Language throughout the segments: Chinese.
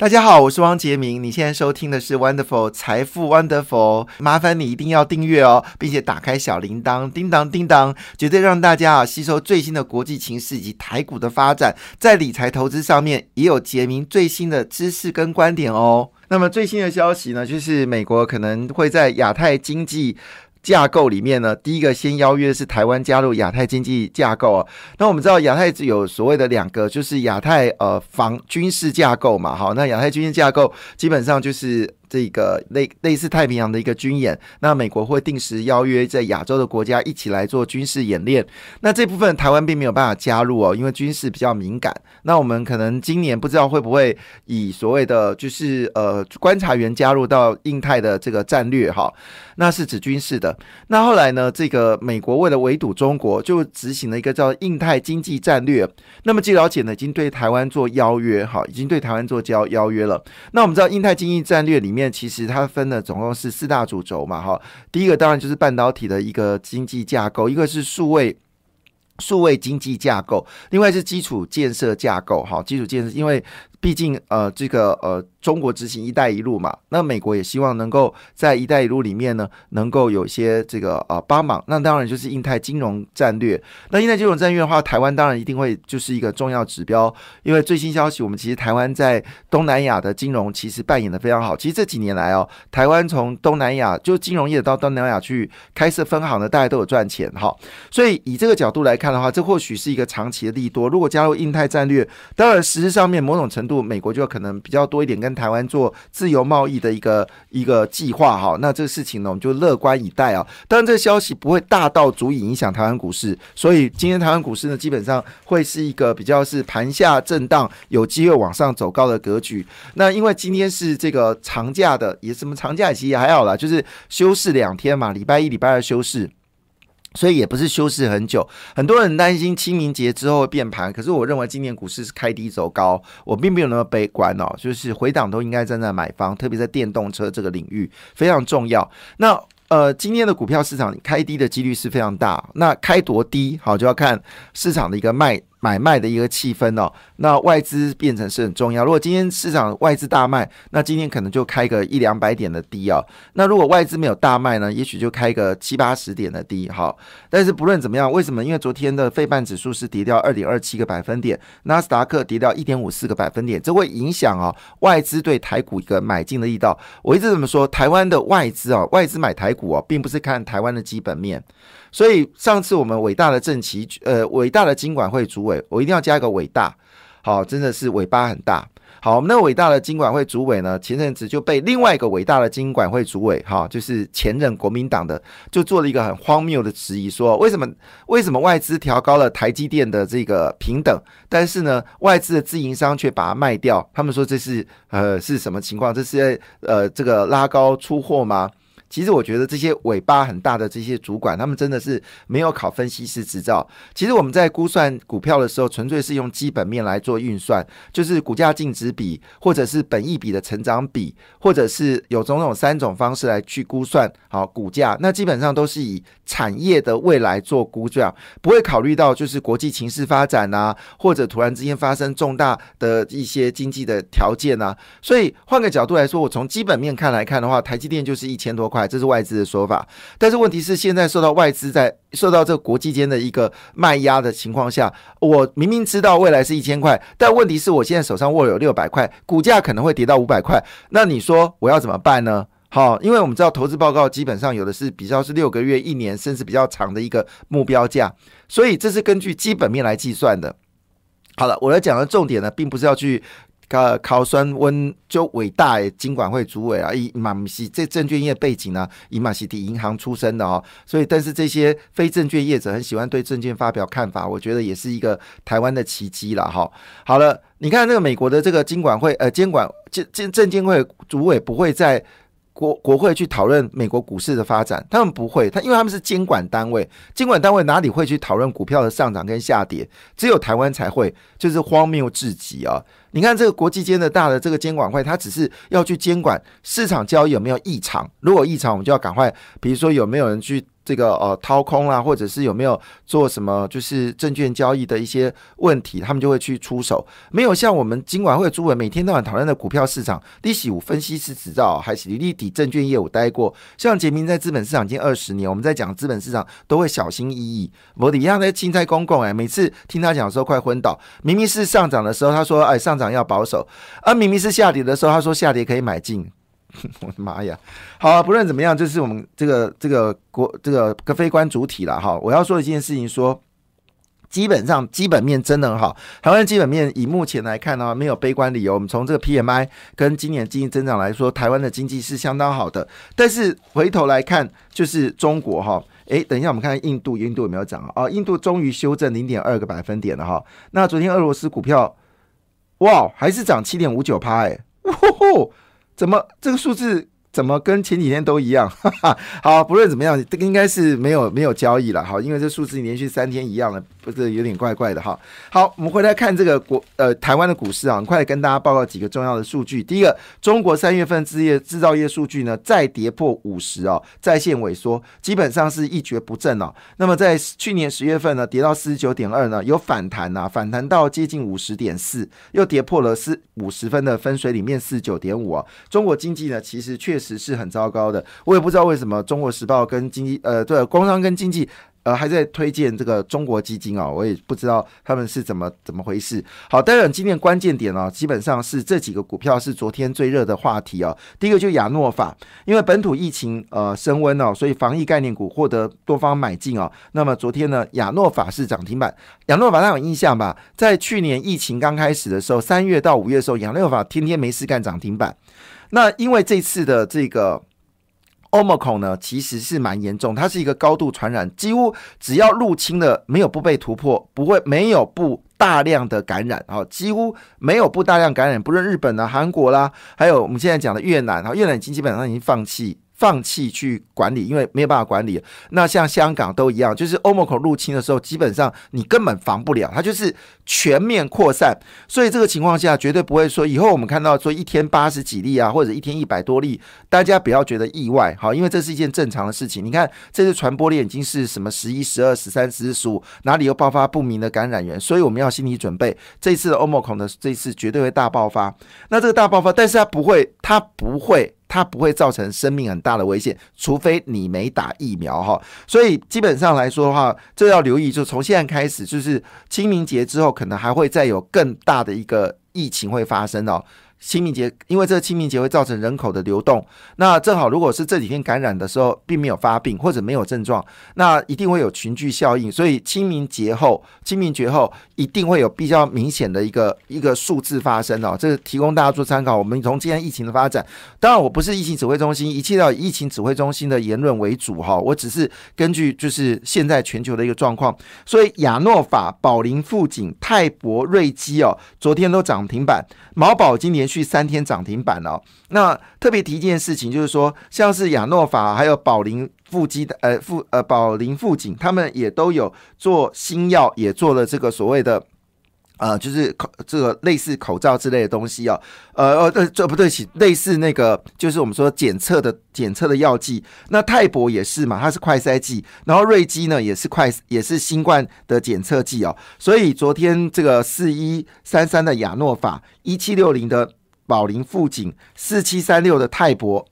大家好，我是汪杰明。你现在收听的是 Wonderful 财富 Wonderful，麻烦你一定要订阅哦，并且打开小铃铛，叮当叮当，绝对让大家啊吸收最新的国际情势以及台股的发展，在理财投资上面也有杰明最新的知识跟观点哦。那么最新的消息呢，就是美国可能会在亚太经济。架构里面呢，第一个先邀约是台湾加入亚太经济架构啊。那我们知道亚太有所谓的两个，就是亚太呃防军事架构嘛，好，那亚太军事架构基本上就是。这个类类似太平洋的一个军演，那美国会定时邀约在亚洲的国家一起来做军事演练。那这部分台湾并没有办法加入哦，因为军事比较敏感。那我们可能今年不知道会不会以所谓的就是呃观察员加入到印太的这个战略哈，那是指军事的。那后来呢，这个美国为了围堵中国，就执行了一个叫印太经济战略。那么据了解呢，已经对台湾做邀约哈，已经对台湾做交邀约了。那我们知道印太经济战略里面。其实它分了总共是四大主轴嘛，哈，第一个当然就是半导体的一个经济架构，一个是数位数位经济架构，另外是基础建设架构，哈，基础建设，因为毕竟呃这个呃。中国执行“一带一路”嘛，那美国也希望能够在“一带一路”里面呢，能够有一些这个呃帮忙。那当然就是印太金融战略。那印太金融战略的话，台湾当然一定会就是一个重要指标。因为最新消息，我们其实台湾在东南亚的金融其实扮演的非常好。其实这几年来哦，台湾从东南亚就金融业到东南亚去开设分行的，大家都有赚钱哈。所以以这个角度来看的话，这或许是一个长期的利多。如果加入印太战略，当然实质上面某种程度，度美国就可能比较多一点跟。台湾做自由贸易的一个一个计划哈，那这个事情呢，我们就乐观以待啊。当然，这个消息不会大到足以影响台湾股市，所以今天台湾股市呢，基本上会是一个比较是盘下震荡，有机会往上走高的格局。那因为今天是这个长假的，也什么长假其实也还好啦，就是休市两天嘛，礼拜一、礼拜二休市。所以也不是休市很久，很多人担心清明节之后会变盘，可是我认为今年股市是开低走高，我并没有那么悲观哦。就是回档都应该站在买方，特别在电动车这个领域非常重要。那呃，今天的股票市场开低的几率是非常大，那开多低好就要看市场的一个卖。买卖的一个气氛哦，那外资变成是很重要。如果今天市场外资大卖，那今天可能就开个一两百点的低哦。那如果外资没有大卖呢，也许就开个七八十点的低哈。但是不论怎么样，为什么？因为昨天的费半指数是跌掉二点二七个百分点，纳斯达克跌掉一点五四个百分点，这会影响啊外资对台股一个买进的力道。我一直这么说，台湾的外资啊，外资买台股啊，并不是看台湾的基本面。所以上次我们伟大的政旗，呃，伟大的经管会主委，我一定要加一个伟大，好，真的是尾巴很大。好，我们那伟大的经管会主委呢，前阵子就被另外一个伟大的经管会主委，哈，就是前任国民党的，就做了一个很荒谬的质疑，说为什么为什么外资调高了台积电的这个平等，但是呢，外资的自营商却把它卖掉？他们说这是呃是什么情况？这是呃这个拉高出货吗？其实我觉得这些尾巴很大的这些主管，他们真的是没有考分析师执照。其实我们在估算股票的时候，纯粹是用基本面来做运算，就是股价净值比，或者是本益比的成长比，或者是有种种三种方式来去估算好股价。那基本上都是以产业的未来做估算，不会考虑到就是国际情势发展啊，或者突然之间发生重大的一些经济的条件啊。所以换个角度来说，我从基本面看来看的话，台积电就是一千多块。这是外资的说法，但是问题是现在受到外资在受到这个国际间的一个卖压的情况下，我明明知道未来是一千块，但问题是我现在手上握有六百块，股价可能会跌到五百块，那你说我要怎么办呢？好，因为我们知道投资报告基本上有的是比较是六个月、一年，甚至比较长的一个目标价，所以这是根据基本面来计算的。好了，我要讲的重点呢，并不是要去。考考酸温就伟大诶，金管会主委啊，以马西这证券业背景呢，以马西提银行出身的哦，所以但是这些非证券业者很喜欢对证券发表看法，我觉得也是一个台湾的奇迹了哈。好了，你看那个美国的这个金管会呃监管监监证监会主委不会在。国国会去讨论美国股市的发展，他们不会，他因为他们是监管单位，监管单位哪里会去讨论股票的上涨跟下跌？只有台湾才会，就是荒谬至极啊！你看这个国际间的大的这个监管会，它只是要去监管市场交易有没有异常，如果异常，我们就要赶快，比如说有没有人去。这个呃掏空啦，或者是有没有做什么就是证券交易的一些问题，他们就会去出手。没有像我们金管会主委每天到晚讨论的股票市场，利息五分析师执照还是利底证券业务待过。像杰明在资本市场已经二十年，我们在讲资本市场都会小心翼翼。我一样在青菜公共哎，每次听他讲的时候快昏倒。明明是上涨的时候，他说哎上涨要保守；而明明是下跌的时候，他说下跌可以买进。我的妈呀！好，啊不论怎么样，就是我们这个这个国这个个非关主体了哈。我要说一件事情，说基本上基本面真的很好。台湾基本面以目前来看呢，没有悲观理由。我们从这个 PMI 跟今年经济增长来说，台湾的经济是相当好的。但是回头来看，就是中国哈，诶，等一下我们看印度，印度有没有涨啊？啊印度终于修正零点二个百分点了哈。那昨天俄罗斯股票哇，还是涨七点五九趴哎，哇吼！怎么这个数字？怎么跟前几天都一样？哈 哈好，不论怎么样，这个应该是没有没有交易了。好，因为这数字连续三天一样了，不是有点怪怪的哈。好，我们回来看这个国呃台湾的股市啊，很快跟大家报告几个重要的数据。第一个，中国三月份制业制造业数据呢再跌破五十哦，在线萎缩，基本上是一蹶不振哦。那么在去年十月份呢，跌到四十九点二呢，有反弹呐，反弹到接近五十点四，又跌破了四五十分的分水里面四十九点五啊。中国经济呢，其实确实是很糟糕的，我也不知道为什么《中国时报》跟经济呃，对，工商跟经济呃还在推荐这个中国基金啊，我也不知道他们是怎么怎么回事。好，当然今天关键点呢，基本上是这几个股票是昨天最热的话题啊。第一个就亚诺法，因为本土疫情呃升温哦，所以防疫概念股获得多方买进哦。那么昨天呢，亚诺法是涨停板。亚诺法大家有印象吧？在去年疫情刚开始的时候，三月到五月的时候，亚诺法天天没事干涨停板。那因为这次的这个 Omicron 呢，其实是蛮严重，它是一个高度传染，几乎只要入侵的，没有不被突破，不会没有不大量的感染啊，几乎没有不大量感染，不论日本啊、韩国啦，还有我们现在讲的越南啊，越南已经基本上已经放弃。放弃去管理，因为没有办法管理。那像香港都一样，就是欧盟口入侵的时候，基本上你根本防不了，它就是全面扩散。所以这个情况下，绝对不会说以后我们看到说一天八十几例啊，或者一天一百多例，大家不要觉得意外，好，因为这是一件正常的事情。你看，这次传播链已经是什么十一、十二、十三、十四、十五，哪里又爆发不明的感染源？所以我们要心理准备，这次的欧盟口的这次绝对会大爆发。那这个大爆发，但是它不会，它不会。它不会造成生命很大的危险，除非你没打疫苗哈。所以基本上来说的话，这要留意，就从现在开始，就是清明节之后，可能还会再有更大的一个疫情会发生哦。清明节，因为这个清明节会造成人口的流动，那正好如果是这几天感染的时候，并没有发病或者没有症状，那一定会有群聚效应，所以清明节后，清明节后一定会有比较明显的一个一个数字发生哦，这是提供大家做参考。我们从今天疫情的发展，当然我不是疫情指挥中心，一切要以疫情指挥中心的言论为主哈，我只是根据就是现在全球的一个状况，所以亚诺法、宝林、富锦、泰博、瑞基哦，昨天都涨停板，毛宝今年。续三天涨停板哦。那特别提一件事情，就是说，像是亚诺法还有宝林富基的呃富呃宝林富锦，他们也都有做新药，也做了这个所谓的。呃，就是口这个类似口罩之类的东西哦，呃呃，这这不对起，类似那个就是我们说检测的检测的药剂。那泰博也是嘛，它是快筛剂，然后瑞基呢也是快也是新冠的检测剂哦。所以昨天这个四一三三的亚诺法，一七六零的。宝林富锦四七三六的泰博，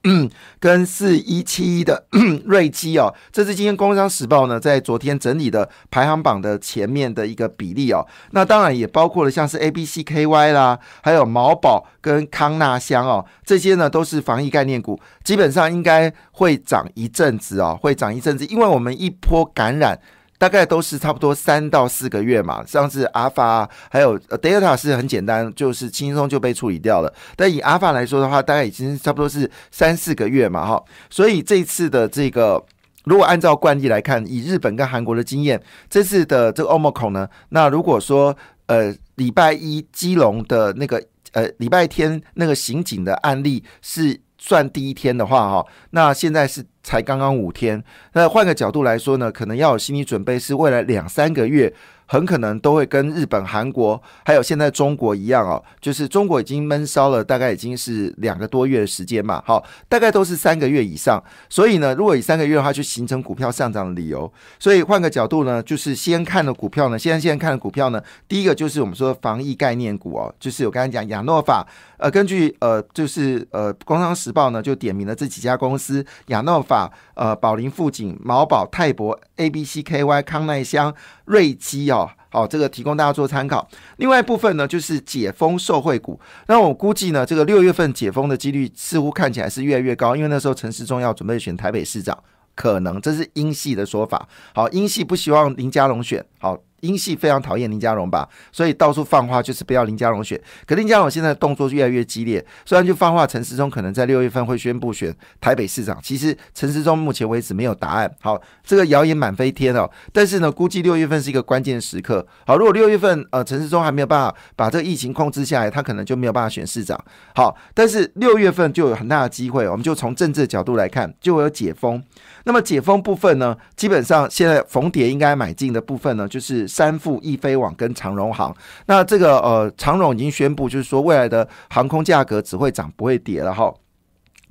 跟四一七一的瑞基哦，这是今天《工商时报》呢在昨天整理的排行榜的前面的一个比例哦。那当然也包括了像是 A B C K Y 啦，还有毛宝跟康纳香哦，这些呢都是防疫概念股，基本上应该会涨一阵子哦，会涨一阵子，因为我们一波感染。大概都是差不多三到四个月嘛，像是阿法还有 Delta 是很简单，就是轻松就被处理掉了。但以阿法来说的话，大概已经差不多是三四个月嘛，哈。所以这一次的这个，如果按照惯例来看，以日本跟韩国的经验，这次的这个 Omicron 呢，那如果说呃礼拜一基隆的那个呃礼拜天那个刑警的案例是。算第一天的话，哈，那现在是才刚刚五天。那换个角度来说呢，可能要有心理准备，是未来两三个月很可能都会跟日本、韩国还有现在中国一样哦，就是中国已经闷烧了大概已经是两个多月的时间嘛，好，大概都是三个月以上。所以呢，如果以三个月的话，就形成股票上涨的理由。所以换个角度呢，就是先看的股票呢，现在现在看的股票呢，第一个就是我们说防疫概念股哦，就是我刚才讲亚诺法，呃，根据呃就是呃《工商时报》呢就点名了这几家公司：亚诺法、呃宝林富锦、毛宝、泰博、A B C K Y、康奈香、瑞基哦。好，这个提供大家做参考。另外一部分呢，就是解封受惠股。那我估计呢，这个六月份解封的几率似乎看起来是越来越高，因为那时候陈世忠要准备选台北市长，可能这是英系的说法。好，英系不希望林佳龙选。好。英系非常讨厌林佳荣吧，所以到处放话就是不要林佳荣选。可林佳荣现在动作越来越激烈，虽然就放话陈时中可能在六月份会宣布选台北市长，其实陈时中目前为止没有答案。好，这个谣言满飞天哦。但是呢，估计六月份是一个关键时刻。好，如果六月份呃陈时中还没有办法把这个疫情控制下来，他可能就没有办法选市长。好，但是六月份就有很大的机会，我们就从政治角度来看，就会有解封。那么解封部分呢，基本上现在逢跌应该买进的部分呢，就是三富、易飞网跟长荣航。那这个呃，长荣已经宣布，就是说未来的航空价格只会涨不会跌了哈。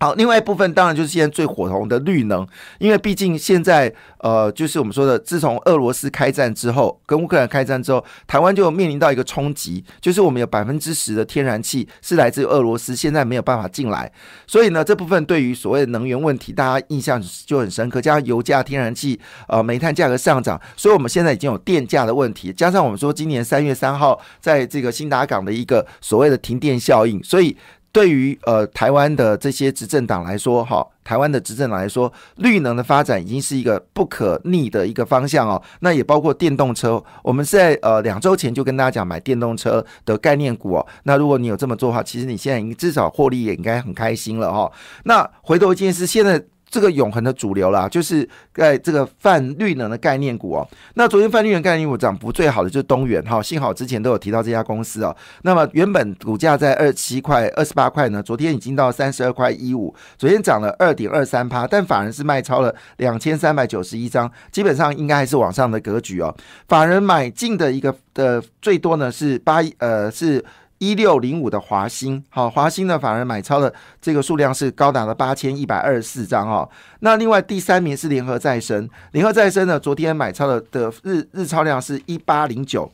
好，另外一部分当然就是现在最火红的绿能，因为毕竟现在呃，就是我们说的，自从俄罗斯开战之后，跟乌克兰开战之后，台湾就面临到一个冲击，就是我们有百分之十的天然气是来自俄罗斯，现在没有办法进来，所以呢，这部分对于所谓的能源问题，大家印象就很深刻。加上油价、天然气、呃煤炭价格上涨，所以我们现在已经有电价的问题，加上我们说今年三月三号在这个新达港的一个所谓的停电效应，所以。对于呃台湾的这些执政党来说，哈，台湾的执政党来说，绿能的发展已经是一个不可逆的一个方向哦。那也包括电动车，我们在呃两周前就跟大家讲买电动车的概念股哦。那如果你有这么做的话，其实你现在已经至少获利也应该很开心了哈。那回头一件事，现在。这个永恒的主流啦，就是在这个泛绿能的概念股哦。那昨天泛绿能概念股涨幅最好的就是东元哈，幸好之前都有提到这家公司哦。那么原本股价在二七块、二十八块呢，昨天已经到三十二块一五，昨天涨了二点二三趴，但法人是卖超了两千三百九十一张，基本上应该还是往上的格局哦。法人买进的一个的最多呢是八呃是。一六零五的华兴，好，华兴呢，反而买超的这个数量是高达了八千一百二十四张哦。那另外第三名是联合再生，联合再生呢，昨天买超的的日日超量是一八零九，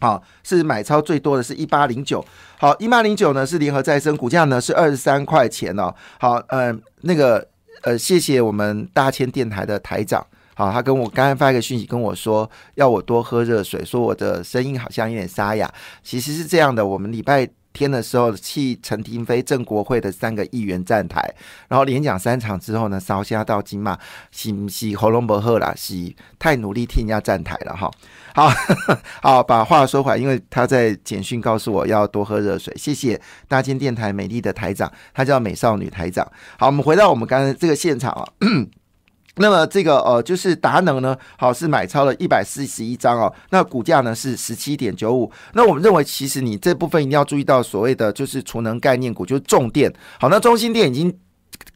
好，是买超最多的是一八零九，好，一八零九呢是联合再生，股价呢是二十三块钱哦。好，呃，那个呃，谢谢我们大千电台的台长。好，他跟我刚刚发一个讯息跟我说，要我多喝热水，说我的声音好像有点沙哑。其实是这样的，我们礼拜天的时候，去陈廷飞郑国会的三个议员站台，然后连讲三场之后呢，烧虾到金马，洗洗喉咙不喝了，洗太努力替人家站台了哈。好 好把话说回来，因为他在简讯告诉我要多喝热水。谢谢大千电台美丽的台长，他叫美少女台长。好，我们回到我们刚才这个现场啊。那么这个呃，就是达能呢，好是买超了一百四十一张哦，那股价呢是十七点九五。那我们认为，其实你这部分一定要注意到所谓的就是储能概念股，就是重电。好，那中心电已经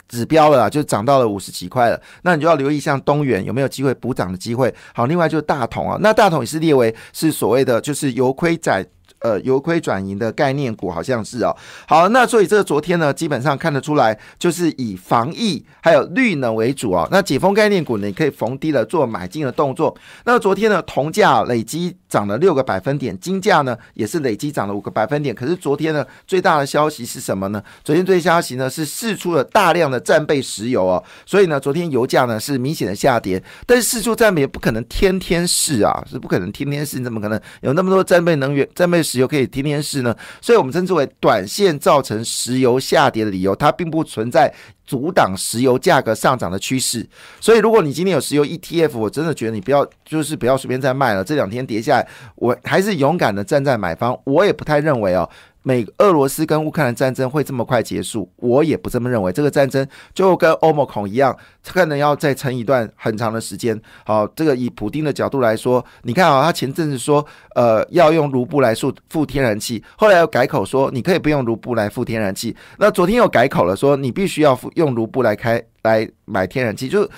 指标了，就涨到了五十几块了。那你就要留意像东元有没有机会补涨的机会。好，另外就是大同啊，那大同也是列为是所谓的就是由亏在。呃，由亏转盈的概念股好像是哦。好，那所以这个昨天呢，基本上看得出来，就是以防疫还有绿能为主哦。那解封概念股呢，你可以逢低了做买进的动作。那昨天呢，铜价累积涨了六个百分点，金价呢也是累积涨了五个百分点。可是昨天呢，最大的消息是什么呢？昨天最消息呢是释出了大量的战备石油哦。所以呢，昨天油价呢是明显的下跌。但是释出战备也不可能天天试啊，是不可能天天试，怎么可能有那么多战备能源、战备？石油可以天天试呢，所以我们称之为短线造成石油下跌的理由，它并不存在阻挡石油价格上涨的趋势。所以，如果你今天有石油 ETF，我真的觉得你不要，就是不要随便再卖了。这两天跌下来，我还是勇敢的站在买方。我也不太认为哦。美俄罗斯跟乌克兰战争会这么快结束？我也不这么认为。这个战争就跟欧盟孔一样，可能要再撑一段很长的时间。好，这个以普丁的角度来说，你看啊，他前阵子说，呃，要用卢布来付付天然气，后来又改口说，你可以不用卢布来付天然气。那昨天又改口了，说你必须要付用卢布来开来买天然气，就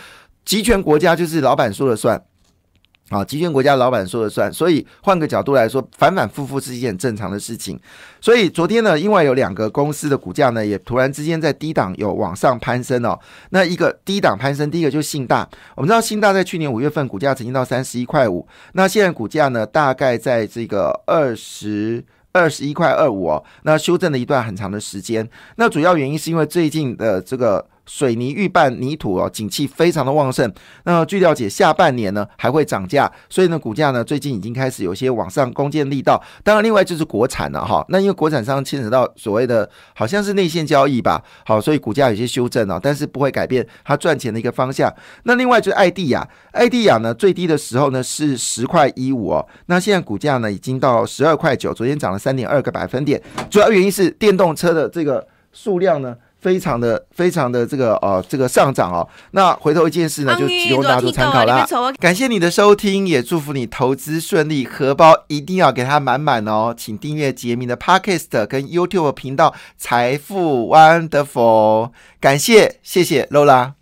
集权国家就是老板说了算。啊，集权国家老板说了算，所以换个角度来说，反反复复是一件很正常的事情。所以昨天呢，因为有两个公司的股价呢，也突然之间在低档有往上攀升哦。那一个低档攀升，第一个就是信大。我们知道信大在去年五月份股价曾经到三十一块五，那现在股价呢，大概在这个二十二十一块二五哦。那修正了一段很长的时间。那主要原因是因为最近的这个。水泥预拌泥土哦，景气非常的旺盛。那据了解，下半年呢还会涨价，所以呢股价呢最近已经开始有些往上攻坚力道。当然，另外就是国产了哈。那因为国产商牵扯到所谓的好像是内线交易吧，好，所以股价有些修正哦，但是不会改变它赚钱的一个方向。那另外就是艾地亚，艾地亚呢最低的时候呢是十块一五哦，那现在股价呢已经到十二块九，昨天涨了三点二个百分点。主要原因是电动车的这个数量呢。非常的非常的这个呃这个上涨哦，那回头一件事呢，就提供大家做参考啦。感谢你的收听，也祝福你投资顺利，荷包一定要给它满满哦。请订阅杰明的 Podcast 跟 YouTube 频道财富 Wonderful，感谢谢谢 Lola。